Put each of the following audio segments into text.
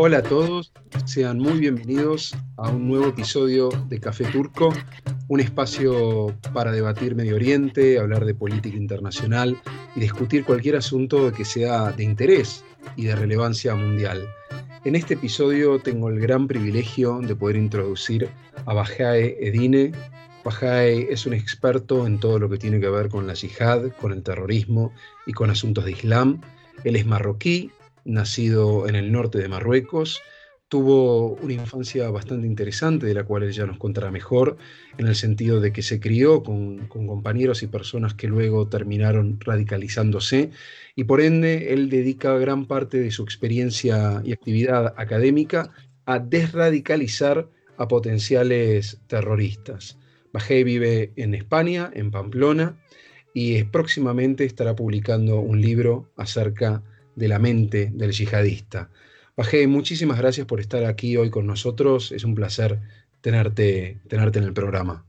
Hola a todos, sean muy bienvenidos a un nuevo episodio de Café Turco, un espacio para debatir Medio Oriente, hablar de política internacional y discutir cualquier asunto que sea de interés y de relevancia mundial. En este episodio tengo el gran privilegio de poder introducir a Bajae Edine. Bajae es un experto en todo lo que tiene que ver con la yihad, con el terrorismo y con asuntos de Islam. Él es marroquí, nacido en el norte de Marruecos, tuvo una infancia bastante interesante, de la cual él ya nos contará mejor, en el sentido de que se crió con, compañeros y personas que luego terminaron radicalizándose, y por ende él dedica gran parte de su experiencia y actividad académica a desradicalizar a potenciales terroristas. Bajé vive en España, en Pamplona, y próximamente estará publicando un libro acerca de la mente del yihadista. Bajé, muchísimas gracias por estar aquí hoy con nosotros. Es un placer tenerte, tenerte en el programa.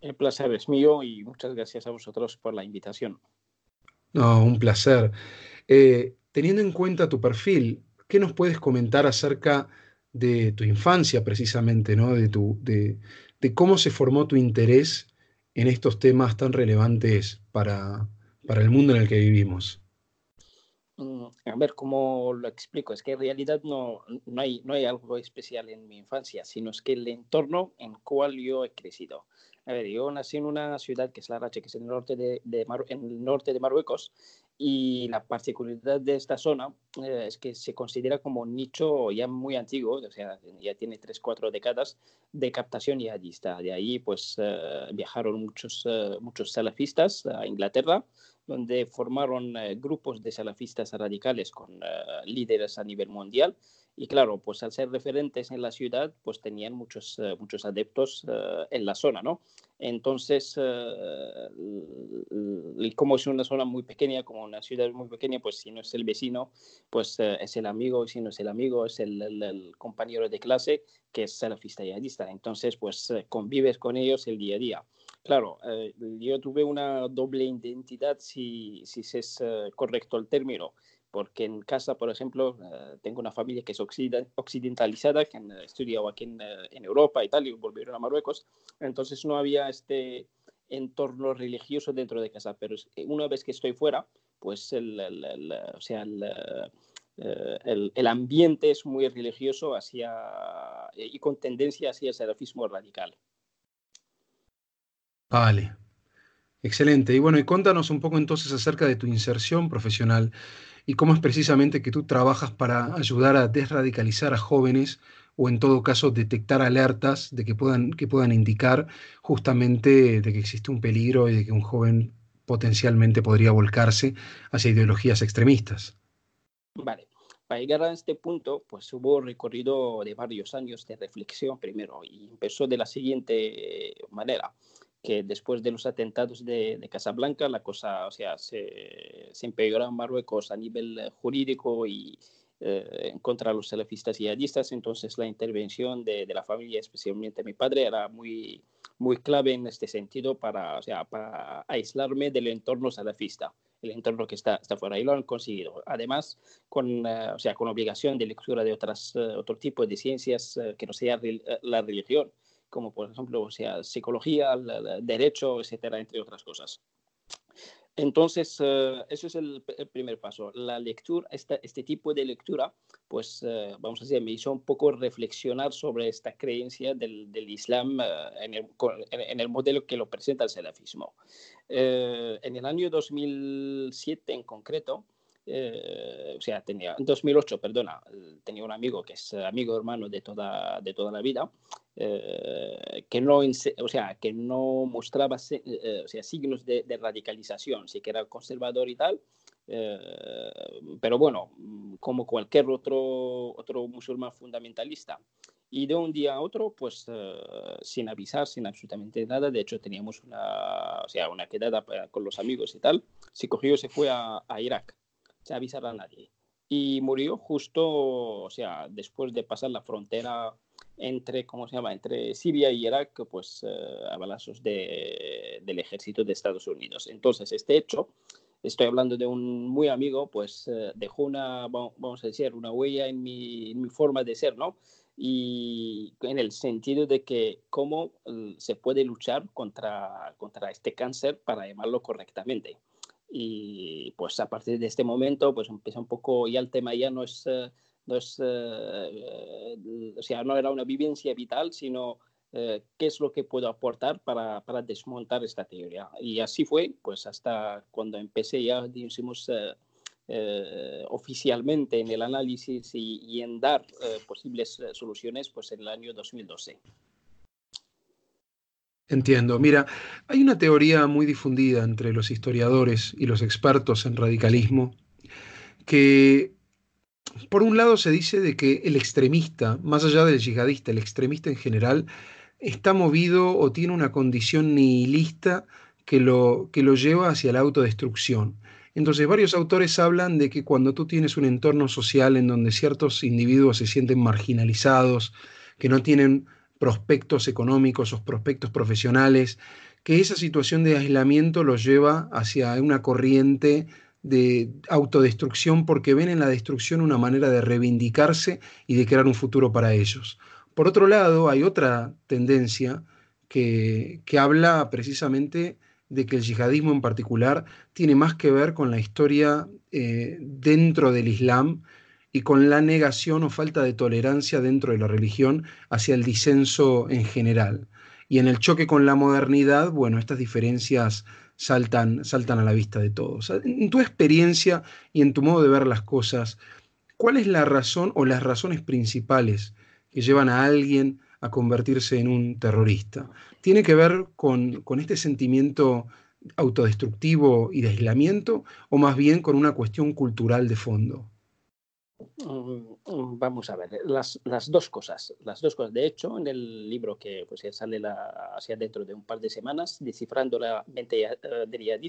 El placer es mío y muchas gracias a vosotros por la invitación. No, un placer. Eh, teniendo en cuenta tu perfil, ¿qué nos puedes comentar acerca de tu infancia precisamente, ¿no? de, tu, de, de cómo se formó tu interés en estos temas tan relevantes para, para el mundo en el que vivimos? Mm, a ver, ¿cómo lo explico? Es que en realidad no, no, hay, no hay algo especial en mi infancia, sino es que el entorno en cual yo he crecido. A ver, yo nací en una ciudad que es Larache, que es en el norte de, de en el norte de Marruecos, y la particularidad de esta zona eh, es que se considera como un nicho ya muy antiguo, o sea, ya tiene 3, 4 décadas de captación yihadista. De ahí, pues, eh, viajaron muchos, uh, muchos salafistas a Inglaterra, donde formaron eh, grupos de salafistas radicales con eh, líderes a nivel mundial. Y claro, pues al ser referentes en la ciudad, pues tenían muchos, eh, muchos adeptos en la zona, ¿no? Entonces, como es una zona muy pequeña, como una ciudad muy pequeña, pues si no es el vecino, pues es el amigo, si no es el amigo, es el, el, compañero de clase que es salafista y yihadista. Entonces, pues convives con ellos el día a día. Claro, eh, yo tuve una doble identidad, si, si es eh, correcto el término, porque en casa, por ejemplo, eh, tengo una familia que es occidentalizada, que han estudiado aquí en, Europa, Italia, y volvieron a Marruecos, entonces no había este entorno religioso dentro de casa, pero una vez que estoy fuera, pues el, o sea, el, el, ambiente es muy religioso hacia, y con tendencia hacia el salafismo radical. Vale, excelente. Y bueno, y cuéntanos un poco entonces acerca de tu inserción profesional y cómo es precisamente que tú trabajas para ayudar a desradicalizar a jóvenes o en todo caso detectar alertas de que puedan, que puedan indicar justamente de que existe un peligro y de que un joven potencialmente podría volcarse hacia ideologías extremistas. Vale. Para llegar a este punto, pues hubo un recorrido de varios años de reflexión primero y empezó de la siguiente manera que después de los atentados de, de Casablanca la cosa o sea, se, se empeoró en Marruecos a nivel eh, jurídico y eh, contra los salafistas yihadistas, entonces la intervención de, de, la familia, especialmente mi padre, era muy, muy clave en este sentido para, o sea, para aislarme del entorno salafista, el entorno que está, está fuera, y lo han conseguido. Además, con, uh, o sea, con obligación de lectura de otras, uh, otro tipo de ciencias uh, que no sea la religión, como por ejemplo, o sea, psicología, derecho, etcétera, entre otras cosas. Entonces, uh, eso es el, el, primer paso. La lectura, este, este tipo de lectura, pues, uh, vamos a decir, me hizo un poco reflexionar sobre esta creencia del, del Islam uh, en, el, en, el, modelo que lo presenta el salafismo. en el año 2007 en concreto, eh, o sea, tenía, en 2008, perdona, tenía un amigo que es amigo hermano de toda, de toda la vida, eh, que, no, o sea, que no mostraba eh, o sea, signos de, de, radicalización, sí que era conservador y tal, eh, pero bueno, como cualquier otro, otro musulmán fundamentalista. Y de un día a otro, pues uh, sin avisar, sin absolutamente nada, de hecho teníamos una, o sea, una quedada con los amigos y tal, se cogió y se fue a, a Irak sin avisar a nadie. Y murió justo, o sea, después de pasar la frontera entre, ¿cómo se llama?, entre Siria y Irak, pues uh, a balazos de, del ejército de Estados Unidos. Entonces, este hecho estoy hablando de un muy amigo, pues dejó una, vamos a decir, una huella en mi, forma de ser, ¿no? y en el sentido de que cómo se puede luchar contra, contra este cáncer para llamarlo correctamente. Y pues a partir de este momento, pues empieza un poco, ya el tema ya no es, eh, no es, eh, o sea, no era una vivencia vital, sino eh, qué es lo que puedo aportar para, para, desmontar esta teoría. Y así fue, pues hasta cuando empecé ya, decimos, oficialmente en el análisis y, y en dar posibles soluciones, pues en el año 2012. Entiendo. Mira, hay una teoría muy difundida entre los historiadores y los expertos en radicalismo que, por un lado, se dice de que el extremista, más allá del yihadista, el extremista en general, está movido o tiene una condición nihilista que lo, que lo lleva hacia la autodestrucción. Entonces, varios autores hablan de que cuando tú tienes un entorno social en donde ciertos individuos se sienten marginalizados, que no tienen prospectos económicos o prospectos profesionales, que esa situación de aislamiento los lleva hacia una corriente de autodestrucción porque ven en la destrucción una manera de reivindicarse y de crear un futuro para ellos. Por otro lado, hay otra tendencia que, que habla precisamente de que el yihadismo en particular tiene más que ver con la historia eh, dentro del Islam y con la negación o falta de tolerancia dentro de la religión hacia el disenso en general. Y en el choque con la modernidad, bueno, estas diferencias saltan, saltan a la vista de todos. En tu experiencia y en tu modo de ver las cosas, ¿cuál es la razón o las razones principales que llevan a alguien a convertirse en un terrorista? ¿Tiene que ver con, con este sentimiento autodestructivo y de aislamiento o más bien con una cuestión cultural de fondo? Mm, mm, vamos a ver, las, las, dos cosas, las dos cosas. De hecho, en el libro que pues, ya sale la, hacia dentro de un par de semanas, descifrando la mente uh, del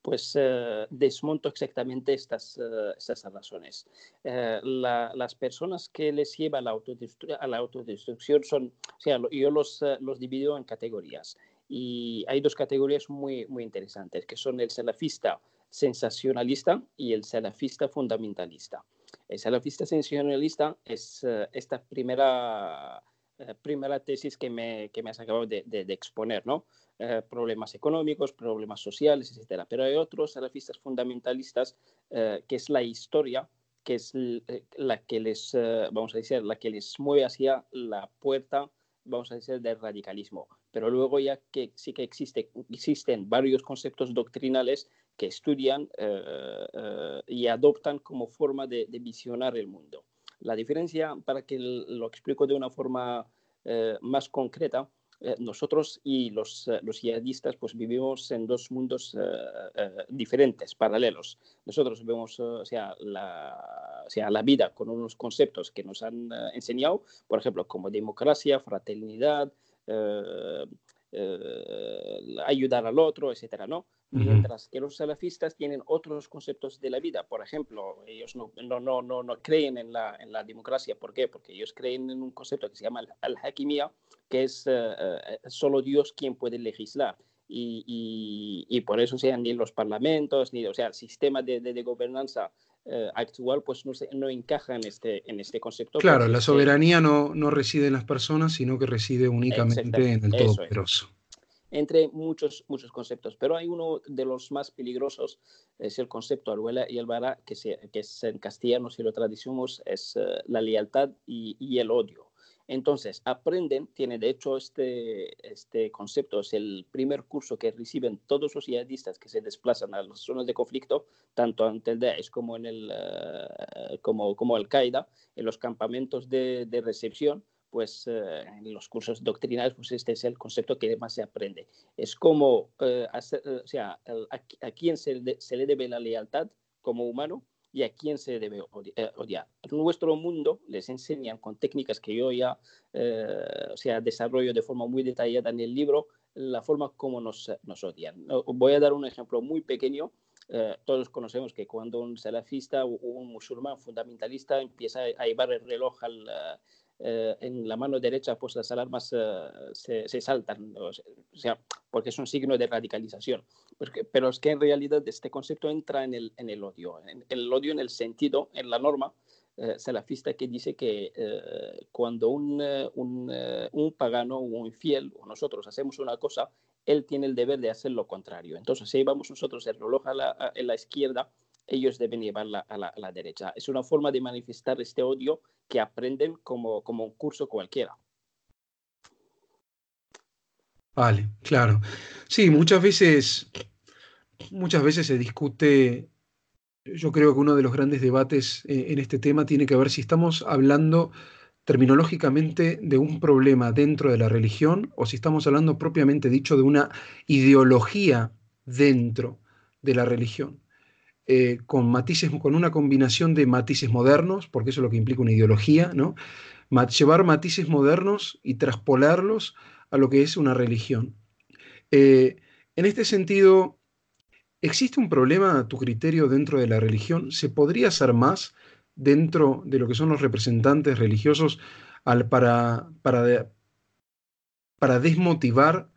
pues uh, desmonto exactamente estas, uh, estas razones. La, las personas que les lleva a la, autodestru a la autodestrucción son, o sea, yo los, los divido en categorías. Y hay dos categorías muy, muy interesantes, que son el salafista sensacionalista y el salafista fundamentalista. El salafista sensacionalista es uh, esta primera, uh, primera tesis que me, que me has acabado de, de, de exponer, ¿no? Uh, problemas económicos, problemas sociales, etc. Pero hay otros salafistas fundamentalistas que es la historia, que es la que les, vamos a decir, la que les mueve hacia la puerta, vamos a decir, del radicalismo. Pero luego ya que sí que existe, existen varios conceptos doctrinales que estudian eh, eh, y adoptan como forma de, visionar el mundo. La diferencia, para que lo explico de una forma eh, más concreta, nosotros y los, los yihadistas pues vivimos en dos mundos diferentes, paralelos. Nosotros vemos o sea, la, o sea, la vida con unos conceptos que nos han enseñado, por ejemplo, como democracia, fraternidad, ayudar al otro, etcétera, ¿no? Mientras que los salafistas tienen otros conceptos de la vida. Por ejemplo, ellos no, no, no, no, no creen en la, en la, democracia. ¿Por qué? Porque ellos creen en un concepto que se llama al-hakimiyya, que es uh, solo Dios quien puede legislar. Y, y, y, por eso sean ni los parlamentos, ni o sea, el sistema de, de, de gobernanza uh, actual pues no, se, no, encaja en este, en este concepto. Claro, la soberanía no, no reside en las personas, sino que reside únicamente en el Todopoderoso entre muchos, muchos conceptos. Pero hay uno de los más peligrosos, es el concepto Aruela y Alvara, que, se, que es en castellano, si lo traducimos, es uh, la lealtad y, el odio. Entonces, aprenden, tiene de hecho este, este concepto, es el primer curso que reciben todos los yihadistas que se desplazan a las zonas de conflicto, tanto ante el Daesh como en el, uh, como, como Al-Qaeda, en los campamentos de, de recepción, pues eh, en los cursos doctrinales, pues este es el concepto que más se aprende. Es como, eh, hacer, eh, o sea, a, a quién se, de, se, le debe la lealtad como humano y a quién se debe odiar. En nuestro mundo les enseñan con técnicas que yo ya, o sea, desarrollo de forma muy detallada en el libro, la forma como nos, nos odian. Voy a dar un ejemplo muy pequeño eh, todos conocemos que cuando un salafista o un musulmán fundamentalista empieza a llevar el reloj al, eh, en la mano derecha, pues las alarmas se, se, saltan, o sea, porque es un signo de radicalización. pero es que en realidad este concepto entra en el, en el odio, en el odio en el sentido, en la norma, eh, salafista que dice que eh, cuando un, eh, un, un, pagano o un infiel o nosotros hacemos una cosa, él tiene el deber de hacer lo contrario. Entonces, si llevamos nosotros el reloj a la, en la izquierda, ellos deben llevarla a la, derecha. Es una forma de manifestar este odio que aprenden como, como un curso cualquiera. Vale, claro. Sí, muchas veces, muchas veces se discute yo creo que uno de los grandes debates eh, en este tema tiene que ver si estamos hablando terminológicamente de un problema dentro de la religión o si estamos hablando propiamente dicho de una ideología dentro de la religión. Eh, con matices, con una combinación de matices modernos, porque eso es lo que implica una ideología, ¿no? llevar matices modernos y traspolarlos a lo que es una religión. Eh, en este sentido, ¿Existe un problema a tu criterio dentro de la religión? ¿Se podría hacer más dentro de lo que son los representantes religiosos para, para, para desmotivar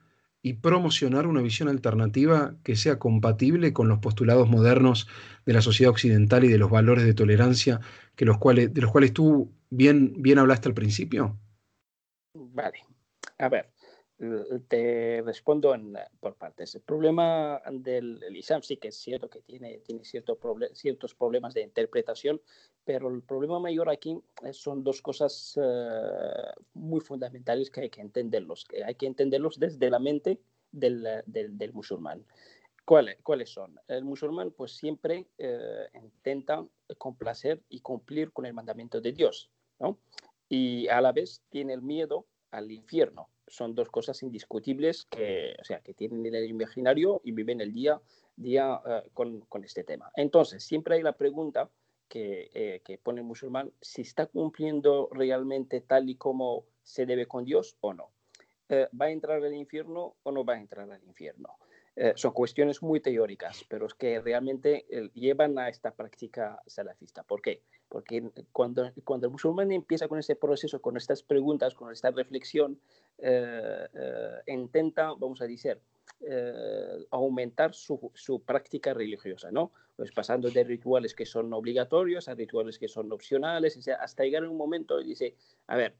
y promocionar una visión alternativa que sea compatible con los postulados modernos de la sociedad occidental y de los valores de tolerancia que los cuales, de los cuales tú bien, bien hablaste al principio? Vale. A ver, te respondo en, por partes. El problema del Islam sí que es cierto que tiene, tiene cierto ciertos problemas de interpretación, pero el problema mayor aquí eh, son dos cosas eh, muy fundamentales que hay que entenderlos, que hay que entenderlos desde la mente del, del, del musulmán. ¿Cuáles, ¿Cuáles son? El musulmán pues siempre intenta complacer y cumplir con el mandamiento de Dios, ¿no? Y a la vez tiene el miedo al infierno son dos cosas indiscutibles que, o sea, que tienen el imaginario y viven el día, día uh, con, con, este tema. Entonces, siempre hay la pregunta que, eh, que, pone el musulmán, si está cumpliendo realmente tal y como se debe con Dios o no. Eh, ¿Va a entrar al infierno o no va a entrar al infierno? Eh, son cuestiones muy teóricas, pero es que realmente eh, llevan a esta práctica salafista. ¿Por qué? Porque cuando, cuando el musulmán empieza con ese proceso, con estas preguntas, con esta reflexión, eh, intenta, vamos a decir, aumentar su, su, práctica religiosa, ¿no? Pues pasando de rituales que son obligatorios a rituales que son opcionales, hasta llegar a un momento y dice, a ver,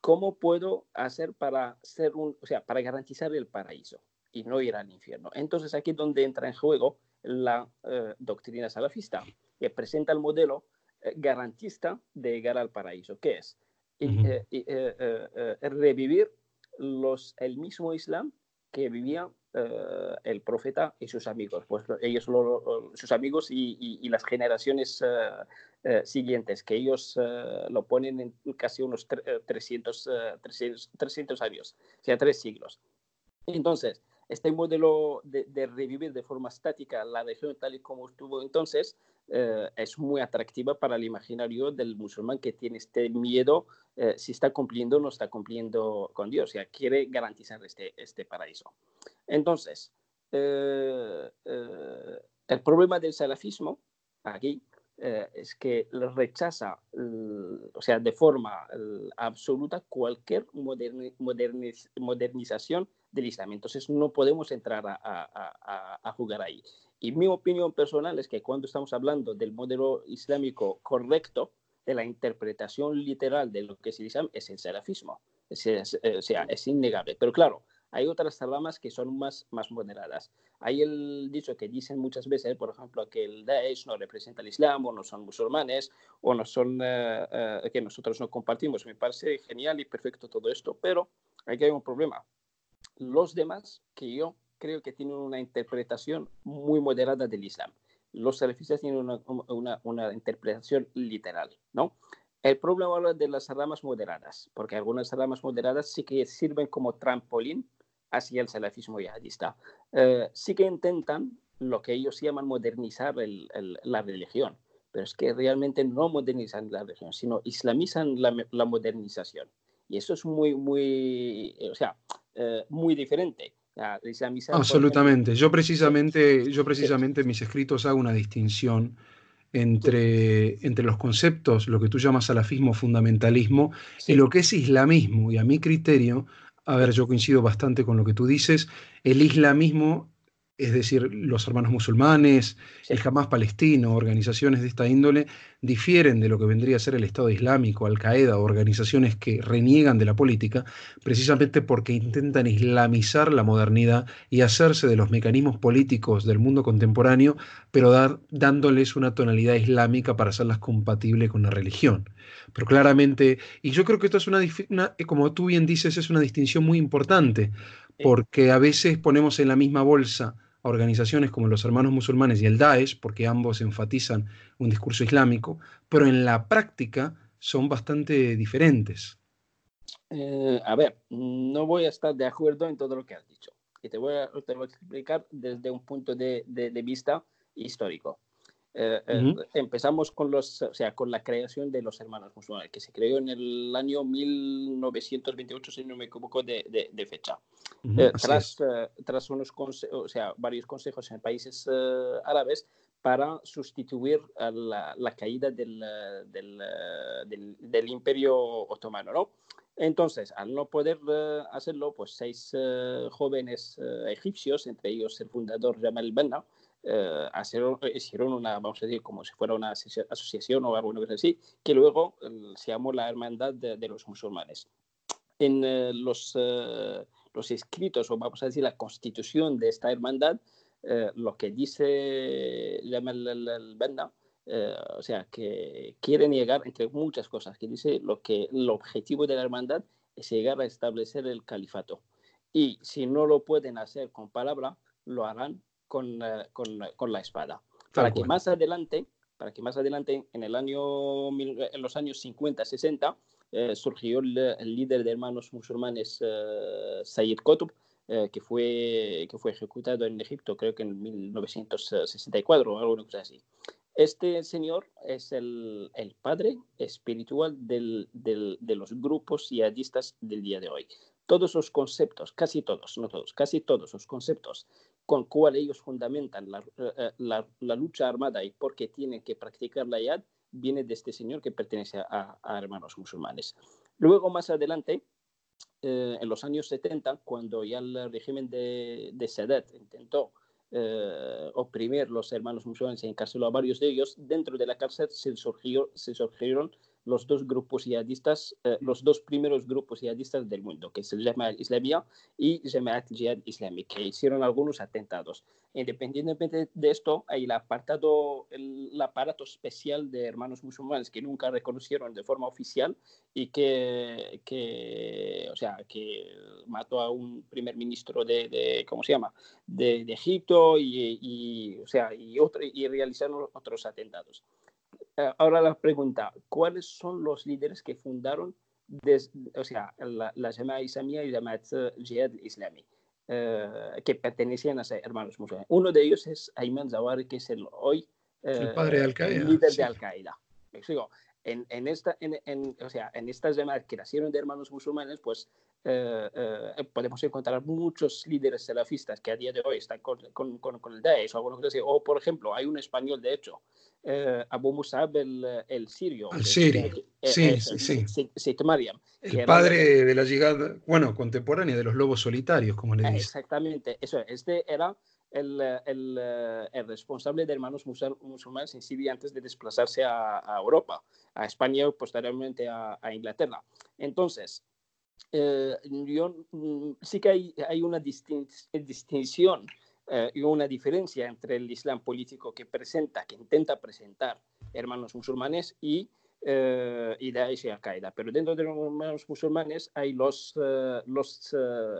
¿cómo puedo hacer para ser un, o sea, para garantizar el paraíso? y no ir al infierno. Entonces aquí es donde entra en juego la eh, doctrina salafista, que presenta el modelo eh, garantista de llegar al paraíso, que es eh, revivir los, el mismo Islam que vivía el profeta y sus amigos, pues ellos, sus amigos y, las generaciones siguientes, que ellos lo ponen en casi unos 300, 300, 300 años, o sea, tres siglos. Entonces, este modelo de, revivir de forma estática la región tal y como estuvo entonces eh, es muy atractiva para el imaginario del musulmán que tiene este miedo eh, si está cumpliendo o no está cumpliendo con Dios, o sea, quiere garantizar este, este paraíso. Entonces, eh, el problema del salafismo aquí es que rechaza, o sea, de forma absoluta cualquier modernización del Islam. Entonces no podemos entrar a, jugar ahí. Y mi opinión personal es que cuando estamos hablando del modelo islámico correcto, de la interpretación literal de lo que es el Islam, es el salafismo. Es, o sea, es innegable. Pero claro, hay otras ramas que son más, más moderadas. Hay el dicho que dicen muchas veces, por ejemplo, que el Daesh no representa el Islam, o no son musulmanes, o no son, eh, eh, que nosotros no compartimos. Me parece genial y perfecto todo esto, pero aquí hay un problema los demás, que yo creo que tienen una interpretación muy moderada del Islam. Los salafistas tienen una, una, interpretación literal, ¿no? El problema habla de las ramas moderadas, porque algunas ramas moderadas sí que sirven como trampolín hacia el salafismo yihadista. Eh, sí que intentan lo que ellos llaman modernizar el, la religión, pero es que realmente no modernizan la religión, sino islamizan la, la modernización. Y eso es muy, muy, o sea, eh, muy diferente Absolutamente. Yo precisamente, yo precisamente en mis escritos hago una distinción entre, entre los conceptos, lo que tú llamas salafismo, fundamentalismo, y lo que es islamismo. Y a mi criterio, a ver, yo coincido bastante con lo que tú dices, el islamismo es decir, los hermanos musulmanes, el Hamas palestino, organizaciones de esta índole, difieren de lo que vendría a ser el Estado Islámico, Al-Qaeda, organizaciones que reniegan de la política, precisamente porque intentan islamizar la modernidad y hacerse de los mecanismos políticos del mundo contemporáneo, pero dar, dándoles una tonalidad islámica para hacerlas compatibles con la religión. Pero claramente, y yo creo que esto es una, una como tú bien dices, es una distinción muy importante, porque a veces ponemos en la misma bolsa organizaciones como los hermanos musulmanes y el Daesh, porque ambos enfatizan un discurso islámico, pero en la práctica son bastante diferentes. Eh, a ver, no voy a estar de acuerdo en todo lo que has dicho. Y te voy a, explicar desde un punto de vista histórico. Eh, eh, empezamos con, los, o sea, con la creación de los hermanos musulmanes, que se creó en el año 1928, si no me equivoco de, de, fecha. Eh, tras, tras unos o sea, varios consejos en países árabes para sustituir a la, la caída del, del, del, imperio otomano. ¿no? Entonces, al no poder hacerlo, pues seis jóvenes egipcios, entre ellos el fundador Jamal Benna, eh, hicieron una, vamos a decir, como si fuera una asociación o algo así, que luego eh, se llamó la Hermandad de, los Musulmanes. En eh, los, eh, los escritos, o vamos a decir, la constitución de esta hermandad, lo que dice el Benna, o sea, que quieren llegar, entre muchas cosas, que dice lo que el objetivo de la hermandad es llegar a establecer el califato. Y si no lo pueden hacer con palabra, lo harán con, con, con la espada. para que más adelante, para que más adelante, en, el año, en los años 50, 60, eh, surgió el, líder de hermanos musulmanes eh, Sayyid Qutb, eh, que, fue, que fue ejecutado en Egipto, creo que en 1964 o algo así. Este señor es el, el padre espiritual del, del, de los grupos yihadistas del día de hoy todos los conceptos, casi todos, no todos, casi todos los conceptos con cual ellos fundamentan la, eh, eh, la, la, lucha armada y por qué tienen que practicar la yad, viene de este señor que pertenece a, hermanos musulmanes. Luego, más adelante, eh, en los años 70, cuando ya el régimen de, de Sadat intentó eh, oprimir los hermanos musulmanes y encarceló a varios de ellos, dentro de la cárcel se, surgió, se surgieron los dos grupos yihadistas, eh, los dos primeros grupos yihadistas del mundo, que es el Jamaat Islamia y Jamaat Jihad Islami, que hicieron algunos atentados. Independientemente de esto, hay el apartado, el, aparato especial de hermanos musulmanes que nunca reconocieron de forma oficial y que, que o sea, que mató a un primer ministro de, de ¿cómo se llama?, de, de Egipto y, y, o sea, y, otro, y realizaron otros atentados. Eh, ahora la pregunta, ¿cuáles son los líderes que fundaron o sea, la, la Jama'a Islamia y la Jamaat Jihad Islami, eh, que pertenecían a hermanos musulmanes? Uno de ellos es Ayman Zawari, que es el hoy el padre de Al -Qaeda, líder de Al-Qaeda. En, en, esta, en, en, o sea, en estas llamadas que nacieron de hermanos musulmanes, pues eh, eh, podemos encontrar muchos líderes salafistas que a día de hoy están con, con, con, el Daesh o así. O, por ejemplo, hay un español, de hecho, eh, Abu Musab el, el sirio. El sirio, sí, sí, sí. Mariam. El padre de la llegada, bueno, contemporánea de los lobos solitarios, como le dicen. Exactamente, eso. Este era el, el, el, responsable de hermanos musulmanes en Siria antes de desplazarse a, a Europa, a España y posteriormente a, a Inglaterra. Entonces, eh, yo, mm, sí que hay, hay una distinción eh, y una diferencia entre el Islam político que presenta, que intenta presentar hermanos musulmanes y, eh, y Daesh y Al-Qaeda. Pero dentro de los hermanos musulmanes hay los, eh, los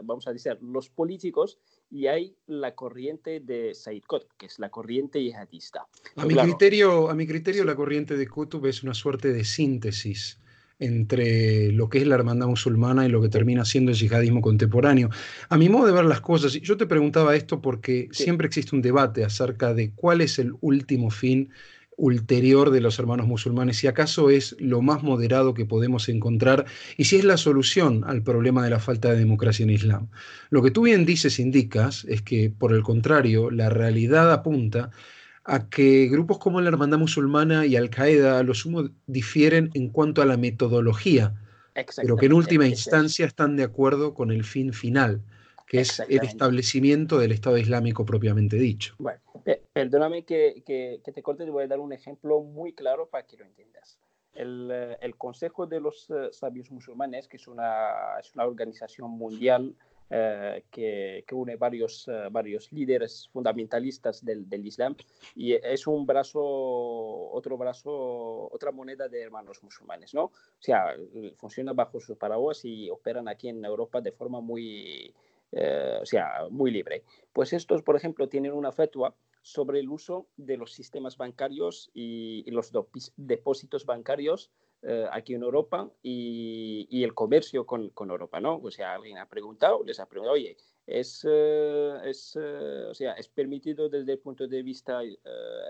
vamos a decir, los políticos y hay la corriente de Said Qutb, que es la corriente yihadista. A, mi, criterio, a mi criterio, la corriente de Qutb es una suerte de síntesis entre lo que es la hermandad musulmana y lo que termina siendo el yihadismo contemporáneo. A mi modo de ver las cosas, yo te preguntaba esto porque siempre existe un debate acerca de cuál es el último fin ulterior de los hermanos musulmanes, si acaso es lo más moderado que podemos encontrar y si es la solución al problema de la falta de democracia en Islam. Lo que tú bien dices, indicas, es que por el contrario, la realidad apunta a que grupos como la Hermandad Musulmana y Al-Qaeda a lo sumo difieren en cuanto a la metodología, pero que en última instancia están de acuerdo con el fin final, que es el establecimiento del Estado Islámico propiamente dicho. Bueno, perdóname que, te corte, te voy a dar un ejemplo muy claro para que lo entiendas. El, eh, Consejo de los eh, Sabios Musulmanes, que es una, es una organización mundial eh, que, que, une varios, varios líderes fundamentalistas del, del, Islam y es un brazo, otro brazo, otra moneda de hermanos musulmanes, ¿no? O sea, funciona bajo sus paraguas y operan aquí en Europa de forma muy, o sea, muy libre. Pues estos, por ejemplo, tienen una fetua sobre el uso de los sistemas bancarios y, los depósitos bancarios eh, aquí en Europa y, el comercio con, Europa, ¿no? O sea, alguien ha preguntado, les ha preguntado, oye, ¿es, eh, es, eh, o sea, ¿es permitido desde el punto de vista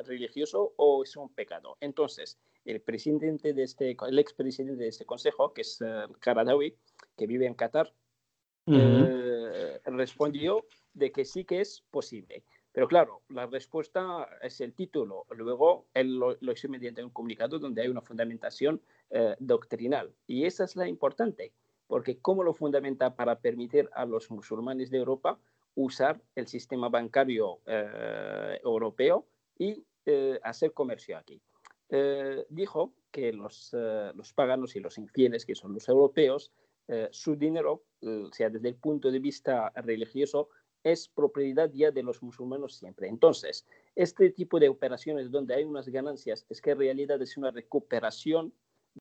religioso o es un pecado? Entonces, el presidente de este, el expresidente de este consejo, que es Karadawi, que vive en Qatar, respondió de que sí que es posible. Pero claro, la respuesta es el título. Luego él lo, hizo mediante un comunicado donde hay una fundamentación eh, doctrinal. Y esa es la importante, porque ¿cómo lo fundamenta para permitir a los musulmanes de Europa usar el sistema bancario eh, europeo y eh, hacer comercio aquí? dijo que los, los paganos y los infieles, que son los europeos, su dinero, o sea, desde el punto de vista religioso, es propiedad ya de los musulmanes siempre. Entonces, este tipo de operaciones donde hay unas ganancias es que en realidad es una recuperación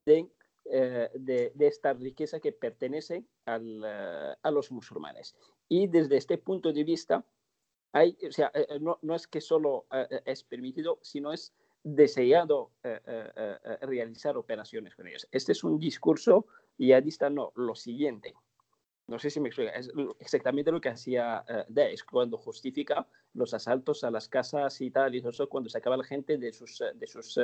de, eh, de, esta riqueza que pertenece al, eh, a los musulmanes. Y desde este punto de vista, hay, o sea, eh, no, no, es que solo es permitido, sino es deseado realizar operaciones con ellos. Este es un discurso yihadista, no, lo siguiente. No sé si me explica. Es exactamente lo que hacía uh, Daesh cuando justifica los asaltos a las casas y tal, y eso cuando sacaba la gente de sus, eh, de sus, uh,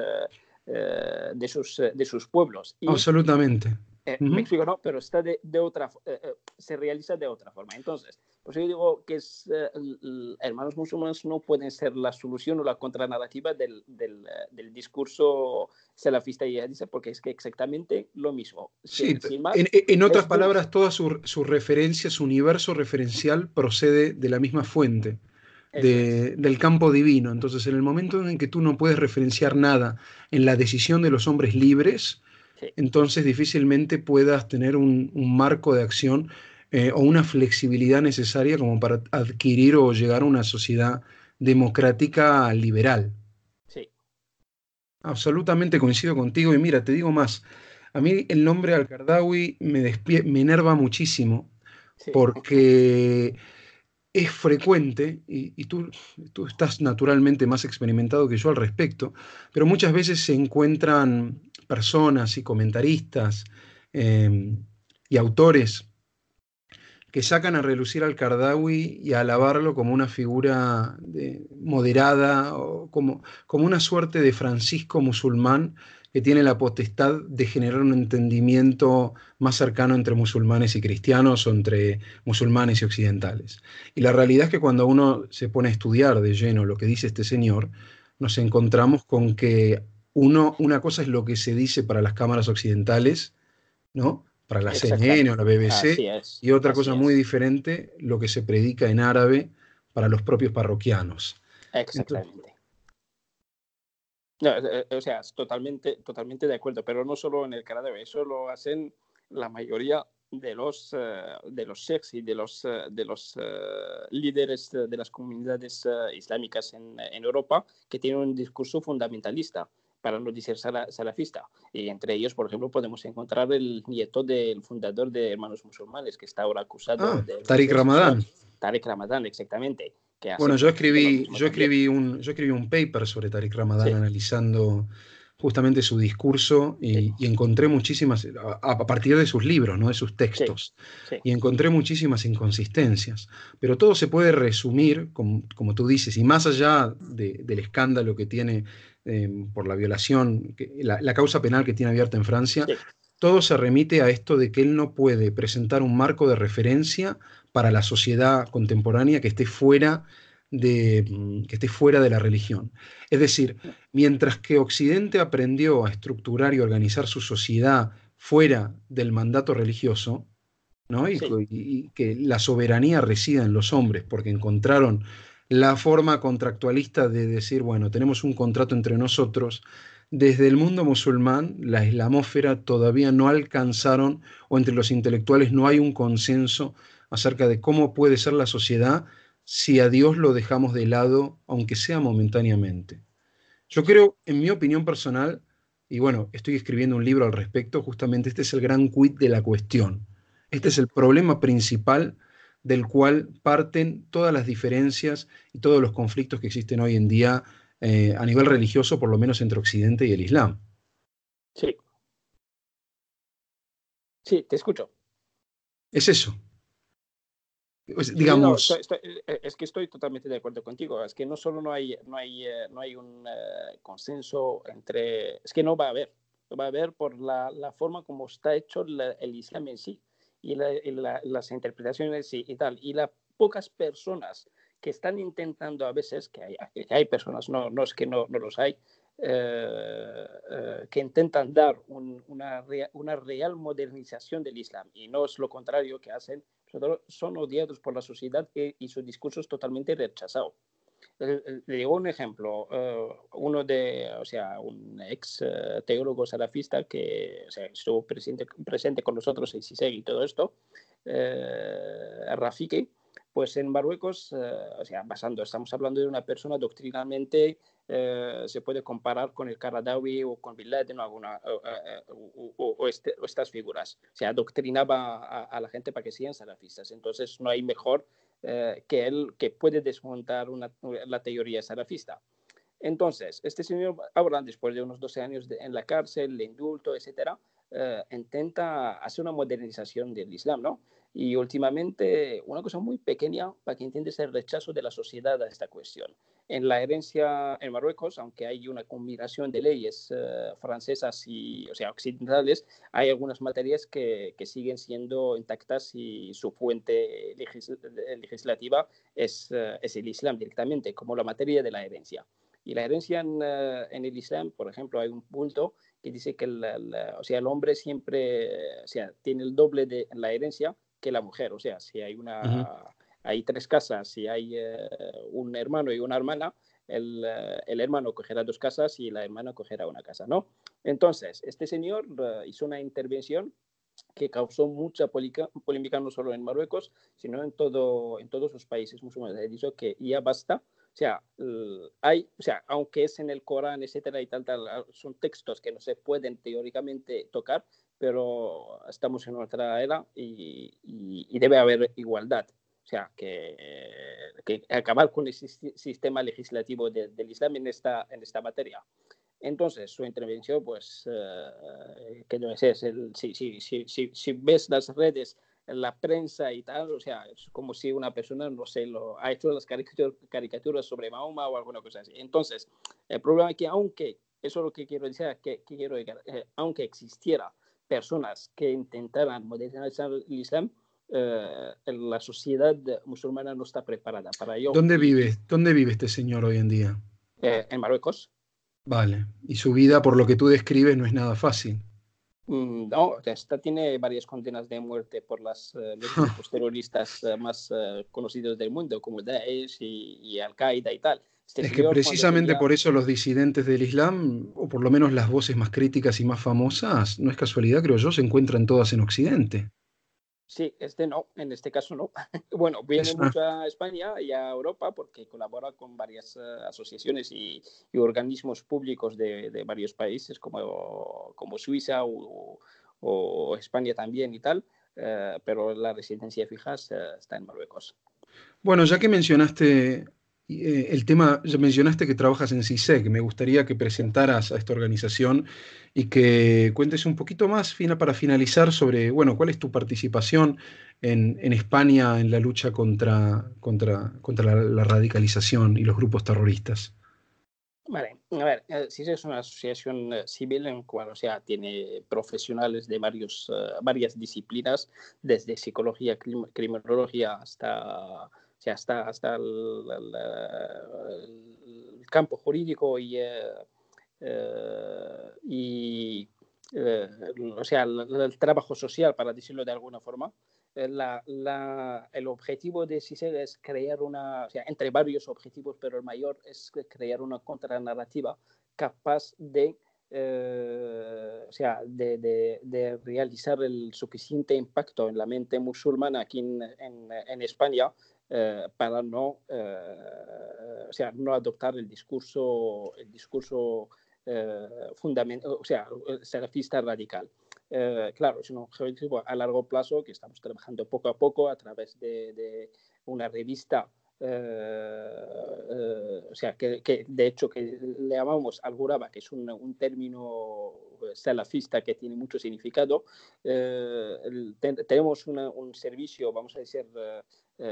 de sus, de sus pueblos. Absolutamente. Me explico, ¿no? Pero está de, de otra, se realiza de otra forma. Entonces, pues yo digo que es, hermanos musulmanes no pueden ser la solución o la contranarrativa del, del, del discurso salafista y dice porque es que exactamente lo mismo. Sí, en, otras palabras, toda su, su, referencia, su universo referencial procede de la misma fuente, de, del campo divino. Entonces, en el momento en que tú no puedes referenciar nada en la decisión de los hombres libres, entonces difícilmente puedas tener un, un marco de acción eh, o una flexibilidad necesaria como para adquirir o llegar a una sociedad democrática liberal. Absolutamente coincido contigo y mira, te digo más, a mí el nombre Al-Qardawi me, me enerva muchísimo porque es frecuente, y, tú, tú, estás naturalmente más experimentado que yo al respecto, pero muchas veces se encuentran personas y comentaristas em, y autores que sacan a relucir al Kardawi y a alabarlo como una figura moderada o como, como una suerte de Francisco musulmán que tiene la potestad de generar un entendimiento más cercano entre musulmanes y cristianos o entre musulmanes y occidentales. Y la realidad es que cuando uno se pone a estudiar de lleno lo que dice este señor, nos encontramos con que uno, una cosa es lo que se dice para las cámaras occidentales, ¿no? Para la CNN o la BBC, y otra cosa muy diferente, lo que se predica en árabe para los propios parroquianos. Exactamente. Eh, eh, o sea, totalmente, totalmente de acuerdo, pero no solo en el árabe, eso lo hacen la mayoría de los, eh, de los sheikhs y de los, de los líderes de las comunidades islámicas en, en, Europa que tienen un discurso fundamentalista para no decir salafista. Y entre ellos, por ejemplo, podemos encontrar el nieto del fundador de Hermanos Musulmanes, que está ahora acusado ah, de... Tariq Ramadán. Tariq Ramadán, exactamente. bueno, yo escribí, yo, escribí un, yo escribí un paper sobre Tariq Ramadán analizando justamente su discurso y, encontré muchísimas, a, partir de sus libros, no de sus textos, y encontré muchísimas inconsistencias. Pero todo se puede resumir, como, como tú dices, y más allá del escándalo que tiene em, por la violación, la, causa penal que tiene abierta en Francia, todo se remite a esto de que él no puede presentar un marco de referencia para la sociedad contemporánea que esté fuera de, mm, que esté fuera de la religión. Es decir, mientras que Occidente aprendió a estructurar y organizar su sociedad fuera del mandato religioso, ¿no? y, que la soberanía resida en los hombres, porque encontraron la forma contractualista de decir, bueno, tenemos un contrato entre nosotros, desde el mundo musulmán, la islamósfera todavía no alcanzaron, o entre los intelectuales no hay un consenso acerca de cómo puede ser la sociedad si a Dios lo dejamos de lado, aunque sea momentáneamente. Yo creo, en mi opinión personal, y bueno, estoy escribiendo un libro al respecto, justamente este es el gran quid de la cuestión. Este es el problema principal del cual parten todas las diferencias y todos los conflictos que existen hoy en día eh, a nivel religioso, por lo menos entre Occidente y el Islam. Sí. Sí, te escucho. Es eso digamos... Eh, es que estoy totalmente de acuerdo contigo. Es que no solo no hay, no hay, eh, no hay un consenso entre... Es que no va a haber. No va a haber por la, la forma como está hecho el Islam en sí y, las interpretaciones y, y, tal. Y las pocas personas que están intentando a veces, que hay, hay personas, no, no es que no, no los hay, que intentan dar una, una real modernización del Islam y no es lo contrario que hacen son odiados por la sociedad y, su discurso totalmente rechazado. Le digo un ejemplo, eh, uno de, o sea, un ex eh, teólogo salafista que estuvo presente, presente con nosotros en CISEG y todo esto, eh, Rafiki, pues en Marruecos, o sea, basando, estamos hablando de una persona doctrinalmente eh, se puede comparar con el Karadawi o con Bin Laden o, alguna, o, este, estas figuras. Se adoctrinaba a, la gente para que sean salafistas. Entonces no hay mejor eh, que él que puede desmontar una, la teoría salafista. Entonces, este señor ahora, después de unos 12 años en la cárcel, de indulto, etcétera, eh, intenta hacer una modernización del Islam, ¿no? Y últimamente, una cosa muy pequeña para que entiendas el rechazo de la sociedad a esta cuestión. En la herencia en Marruecos, aunque hay una combinación de leyes eh, francesas y, o sea, occidentales, hay algunas materias que, siguen siendo intactas y su fuente legislativa es, eh, es, el Islam directamente, como la materia de la herencia. Y la herencia en, eh, el Islam, por ejemplo, hay un punto que dice que o sea, el hombre siempre o sea, tiene el doble de la herencia que la mujer. O sea, si hay una, hay tres casas, si hay eh, un hermano y una hermana, el, eh, el, hermano cogerá dos casas y la hermana cogerá una casa, ¿no? Entonces, este señor eh, hizo una intervención que causó mucha polémica no solo en Marruecos, sino en, todo, en todos los países musulmanes. Dijo que ya basta, o sea, hay, o sea, aunque es en el Corán, etcétera, y tal, tal, son textos que no se pueden teóricamente tocar, pero estamos en otra era y, y, debe haber igualdad. O sea, que, que acabar con el sistema legislativo del Islam en esta, en esta materia. Entonces, su intervención, pues, eh, que no es, es el, si, si, si, si, ves las redes, la prensa y tal, o sea, es como si una persona, no sé, lo, ha hecho las caricaturas sobre Mahoma o alguna cosa así. Entonces, el problema es que aunque, eso es lo que quiero decir, que, quiero eh, aunque existiera personas que intentaran modernizar el Islam, eh, la sociedad musulmana no está preparada para ello. ¿Dónde vive, ¿Dónde vive este señor hoy en día? Eh, en Marruecos. Vale. Y su vida, por lo que tú describes, no es nada fácil. Mm, no, esta tiene varias condenas de muerte por las, eh, los grupos terroristas más conocidos del mundo, como Daesh y, y Al-Qaeda y tal. Este es que precisamente por eso los disidentes del Islam, o por lo menos las voces más críticas y más famosas, no es casualidad, creo yo, se encuentran todas en Occidente. Sí, este no, en este caso no. bueno, viene mucho a España y a Europa porque colabora con varias eh, asociaciones y, organismos públicos de, varios países como, como Suiza o, España también y tal, eh, pero la residencia fija está en Marruecos. Bueno, ya que mencionaste eh, el tema, ya mencionaste que trabajas en CISEC, me gustaría que presentaras a esta organización y que cuentes un poquito más para finalizar sobre, bueno, cuál es tu participación en, España en la lucha contra, contra, contra la, radicalización y los grupos terroristas. Vale, a ver, si es una asociación civil en cual, o sea, tiene profesionales de varios, varias disciplinas, desde psicología, criminología hasta, sea, hasta, hasta el, campo jurídico y, y o sea, el, trabajo social, para decirlo de alguna forma. Eh, el objetivo de CISEG es crear una, o sea, entre varios objetivos, pero el mayor es crear una contranarrativa capaz de, eh, o sea, de, de, realizar el suficiente impacto en la mente musulmana aquí en, en, España eh, para no, o sea, no adoptar el discurso, el discurso fundamental, o sea, salafista radical. Eh, claro, es un objetivo a largo plazo que estamos trabajando poco a poco a través de, una revista, eh, eh, o sea, que, de hecho que le llamamos Alguraba, que es un, término salafista que tiene mucho significado. tenemos un servicio, vamos a decir,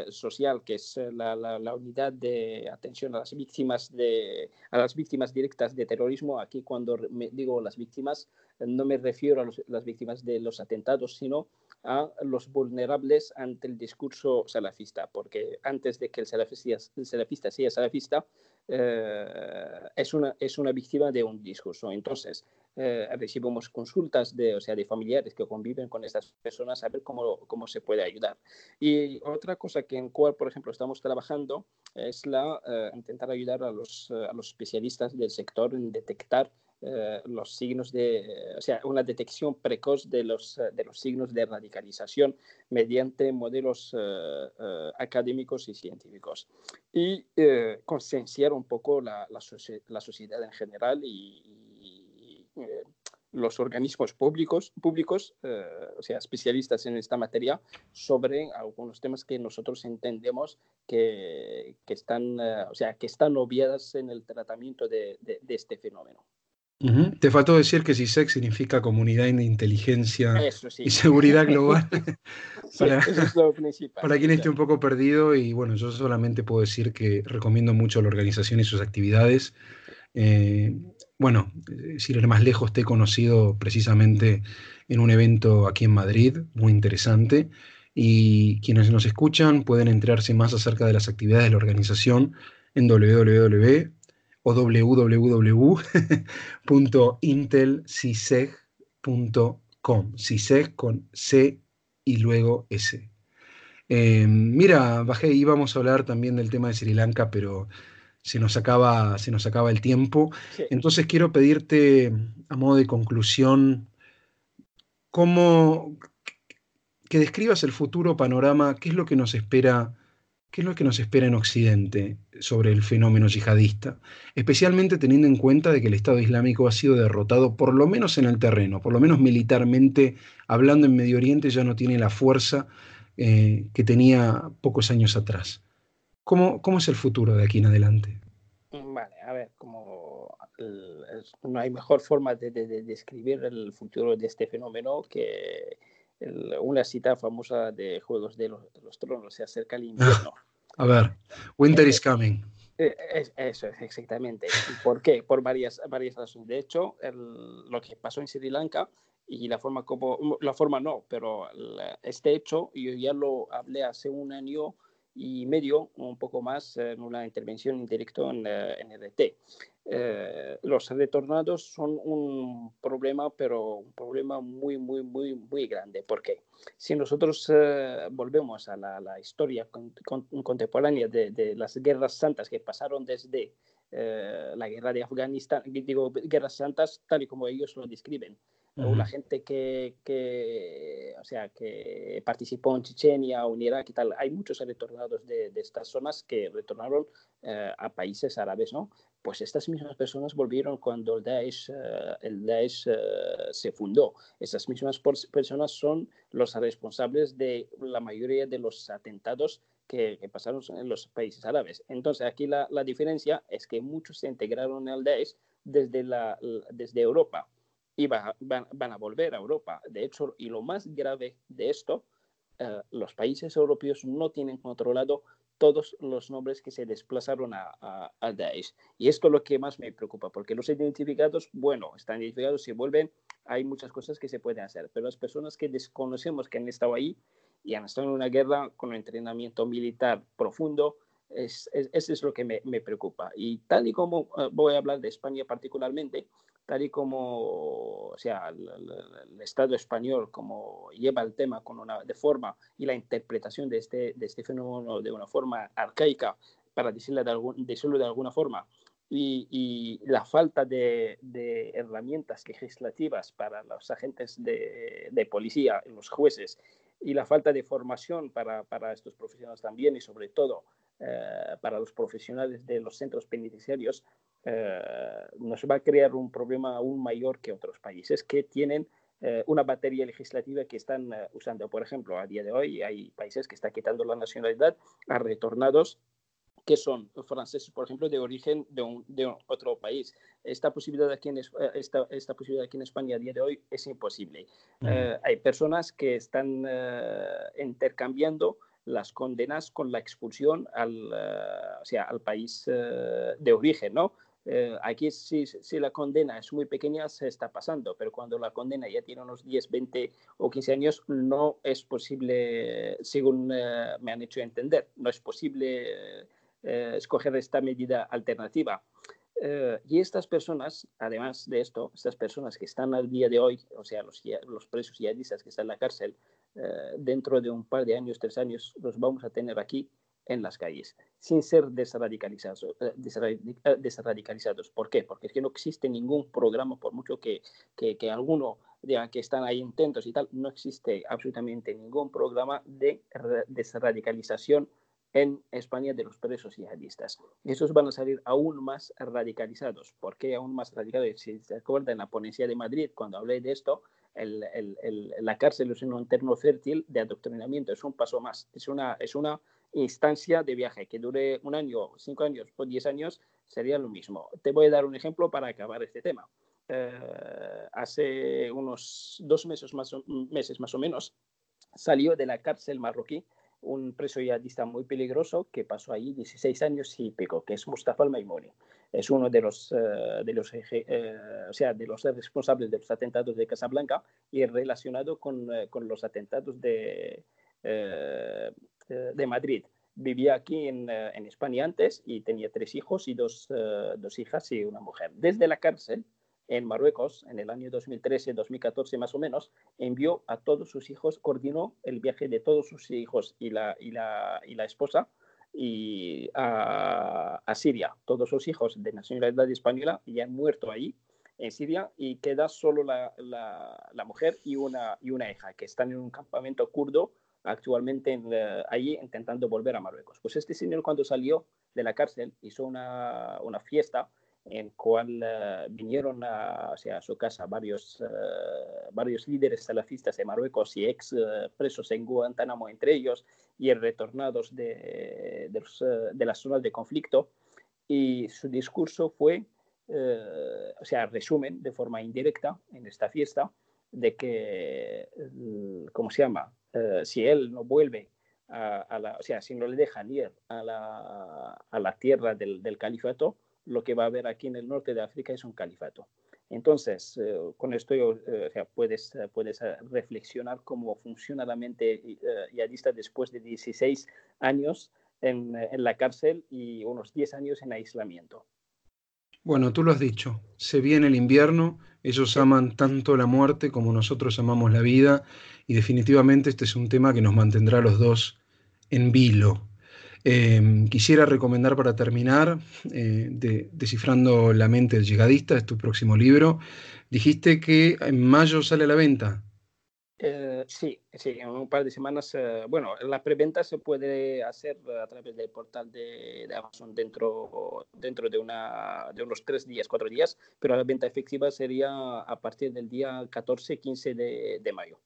social, que es la, la, unidad de atención a las víctimas de a las víctimas directas de terrorismo. Aquí cuando digo las víctimas no me refiero a las víctimas de los atentados, sino a los vulnerables ante el discurso salafista, porque antes de que el salafista, el salafista sea salafista, eh, es, una, es una víctima de un discurso. Entonces, eh, recibimos consultas de, o sea, de familiares que conviven con estas personas a ver cómo, cómo se puede ayudar. Y otra cosa que en cual, por ejemplo, estamos trabajando es la, eh, intentar ayudar a los, a los especialistas del sector en detectar eh, los signos de, o sea, una detección precoz de los, eh, de los signos de radicalización mediante modelos eh, académicos y científicos. Y concienciar un poco la, la, sociedad en general y, los organismos públicos, públicos o sea, especialistas en esta materia, sobre algunos temas que nosotros entendemos que, que están, o sea, que están obviadas en el tratamiento de, de este fenómeno. Te faltó decir que CISEC significa Comunidad de Inteligencia y Seguridad Global. para, para quien esté un poco perdido, y bueno, yo solamente puedo decir que recomiendo mucho la organización y sus actividades. Eh, bueno, si ir más lejos, te he conocido precisamente en un evento aquí en Madrid, muy interesante. Y quienes nos escuchan pueden enterarse más acerca de las actividades de la organización en www o www.intelciseg.com. CISEG con C y luego S. Eh, mira, bajé, íbamos a hablar también del tema de Sri Lanka, pero se nos acaba, se nos acaba el tiempo. Entonces quiero pedirte, a modo de conclusión, cómo que describas el futuro panorama, qué es lo que nos espera ¿Qué es lo que nos espera en Occidente sobre el fenómeno yihadista? Especialmente teniendo en cuenta de que el Estado Islámico ha sido derrotado, por lo menos en el terreno, por lo menos militarmente, hablando en Medio Oriente, ya no tiene la fuerza eh, que tenía pocos años atrás. ¿Cómo, ¿Cómo, es el futuro de aquí en adelante? Vale, a ver, como no hay mejor forma de, de describir el futuro de este fenómeno que una cita famosa de Juegos de los, Tronos, se acerca el invierno. A ver, Winter is coming. Eh, eso es, exactamente. ¿Por qué? Por varias, varias razones. De hecho, lo que pasó en Sri Lanka y la forma como, la forma no, pero este hecho, yo ya lo hablé hace un año y medio, un poco más, en una intervención en directo en, en RT. Eh, los retornados son un problema, pero un problema muy, muy, muy, muy grande. Porque si nosotros eh, volvemos a la, historia contemporánea de, las guerras santas que pasaron desde eh, la guerra de Afganistán, digo, guerras santas tal y como ellos lo describen, la gente que, que, o sea, que participó en Chechenia o en Irak y tal, hay muchos retornados de, de estas zonas que retornaron a países árabes, ¿no? Pues estas mismas personas volvieron cuando el Daesh, eh, el Daesh eh, se fundó. Estas mismas personas son los responsables de la mayoría de los atentados que, pasaron en los países árabes. Entonces, aquí la, la, diferencia es que muchos se integraron al Daesh desde, la, desde Europa y van, van, a volver a Europa. De hecho, y lo más grave de esto, eh, los países europeos no tienen controlado todos los nombres que se desplazaron a, Daesh. Y esto es lo que más me preocupa, porque los identificados, bueno, están identificados, si vuelven, hay muchas cosas que se pueden hacer, pero las personas que desconocemos que han estado ahí y han estado en una guerra con un entrenamiento militar profundo, es, eso es lo que me, me, preocupa. Y tal y como eh, voy a hablar de España particularmente, tal y como o sea, el, Estado español como lleva el tema con una de forma y la interpretación de este, de este fenómeno de una forma arcaica, para decirlo de, algún, de alguna forma, y, la falta de, de, herramientas legislativas para los agentes de, de, policía, los jueces, y la falta de formación para, para estos profesionales también, y sobre todo eh, para los profesionales de los centros penitenciarios, eh, nos va a crear un problema aún mayor que otros países que tienen eh, una batería legislativa que están eh, usando. Por ejemplo, a día de hoy hay países que están quitando la nacionalidad a retornados que son franceses, por ejemplo, de origen de, un, de otro país. Esta posibilidad, aquí en, esta, esta, posibilidad aquí en España a día de hoy es imposible. hay personas que están intercambiando las condenas con la expulsión al, o sea, al país de origen, ¿no? Eh, aquí si, si, la condena es muy pequeña se está pasando, pero cuando la condena ya tiene unos 10, 20 o 15 años no es posible, según eh, me han hecho entender, no es posible eh, escoger esta medida alternativa. y estas personas, además de esto, estas personas que están al día de hoy, o sea, los, los presos yihadistas que están en la cárcel, dentro de un par de años, tres años, los vamos a tener aquí en las calles, sin ser desradicalizados. Eh, eh, desradicalizados. ¿Por qué? Porque es que no existe ningún programa, por mucho que, que, que alguno diga que están ahí intentos y tal, no existe absolutamente ningún programa de desradicalización en España de los presos yihadistas. Esos van a salir aún más radicalizados. ¿Por qué aún más radicalizados? Si se acuerdan en la ponencia de Madrid, cuando hablé de esto, el, el, la cárcel es un entorno fértil de adoctrinamiento, es un paso más, es una, es una instancia de viaje que dure un año, cinco años o diez años, sería lo mismo. Te voy a dar un ejemplo para acabar este tema. Eh, hace unos dos meses más, o, meses más o menos salió de la cárcel marroquí un preso yihadista muy peligroso que pasó allí 16 años y pico, que es Mustafa al-Maimouni. Es uno de los, uh, de, los uh, o sea, de los responsables de los atentados de Casablanca y relacionado con, uh, con los atentados de, eh, de Madrid. Vivía aquí en, eh, en, España antes y tenía tres hijos y dos, eh, dos hijas y una mujer. Desde la cárcel en Marruecos, en el año 2013-2014 más o menos, envió a todos sus hijos, coordinó el viaje de todos sus hijos y la, y la, y la esposa y a, a, Siria. Todos sus hijos de nacionalidad española ya han muerto ahí en Siria y queda solo la, la, la, mujer y una, y una hija que están en un campamento kurdo actualmente en, allí intentando volver a Marruecos. Pues este señor cuando salió de la cárcel hizo una, una fiesta en cual uh, vinieron a, o su casa varios, uh, varios líderes salafistas de Marruecos y ex uh, presos en Guantánamo entre ellos y retornados de, de las zonas de conflicto. Y su discurso fue, o sea, resumen de forma indirecta en esta fiesta de que, ¿cómo se llama? Eh, si él no vuelve a, la, o sea, si no le dejan ir a la, a la tierra del, del, califato, lo que va a haber aquí en el norte de África es un califato. Entonces, eh, con esto eh, o sea, puedes, puedes reflexionar cómo funciona la mente yadista después de 16 años en, en la cárcel y unos 10 años en aislamiento. Bueno, tú lo has dicho, se viene el invierno, ellos aman tanto la muerte como nosotros amamos la vida y definitivamente este es un tema que nos mantendrá a los dos en vilo. Eh, quisiera recomendar para terminar, eh, de, Descifrando la mente del llegadista, es tu próximo libro. Dijiste que en mayo sale a la venta. Eh, sí, sí, en un par de semanas. Eh, bueno, la preventa se puede hacer a través del portal de, Amazon dentro, dentro de, una, de unos tres días, cuatro días, pero la venta efectiva sería a partir del día 14-15 de, de mayo.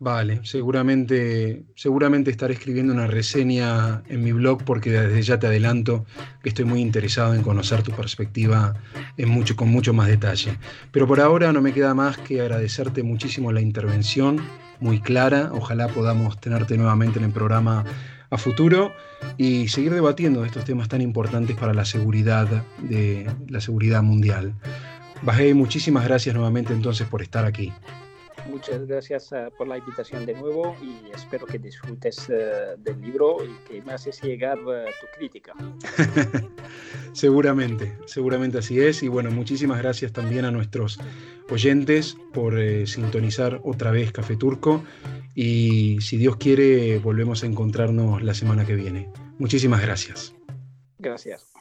Vale, seguramente, seguramente estaré escribiendo una reseña en mi blog porque desde ya te adelanto que estoy muy interesado en conocer tu perspectiva en mucho, con mucho más detalle. Pero por ahora no me queda más que agradecerte muchísimo la intervención, muy clara. Ojalá podamos tenerte nuevamente en el programa a futuro y seguir debatiendo estos temas tan importantes para la seguridad de la seguridad mundial. Bajé, muchísimas gracias nuevamente entonces por estar aquí. Muchas gracias uh, por la invitación de nuevo y espero que disfrutes uh, del libro y que me haces llegar uh, tu crítica. seguramente, seguramente así es. Y bueno, muchísimas gracias también a nuestros oyentes por eh, sintonizar otra vez Café Turco. Y si Dios quiere, volvemos a encontrarnos la semana que viene. Muchísimas gracias. Gracias.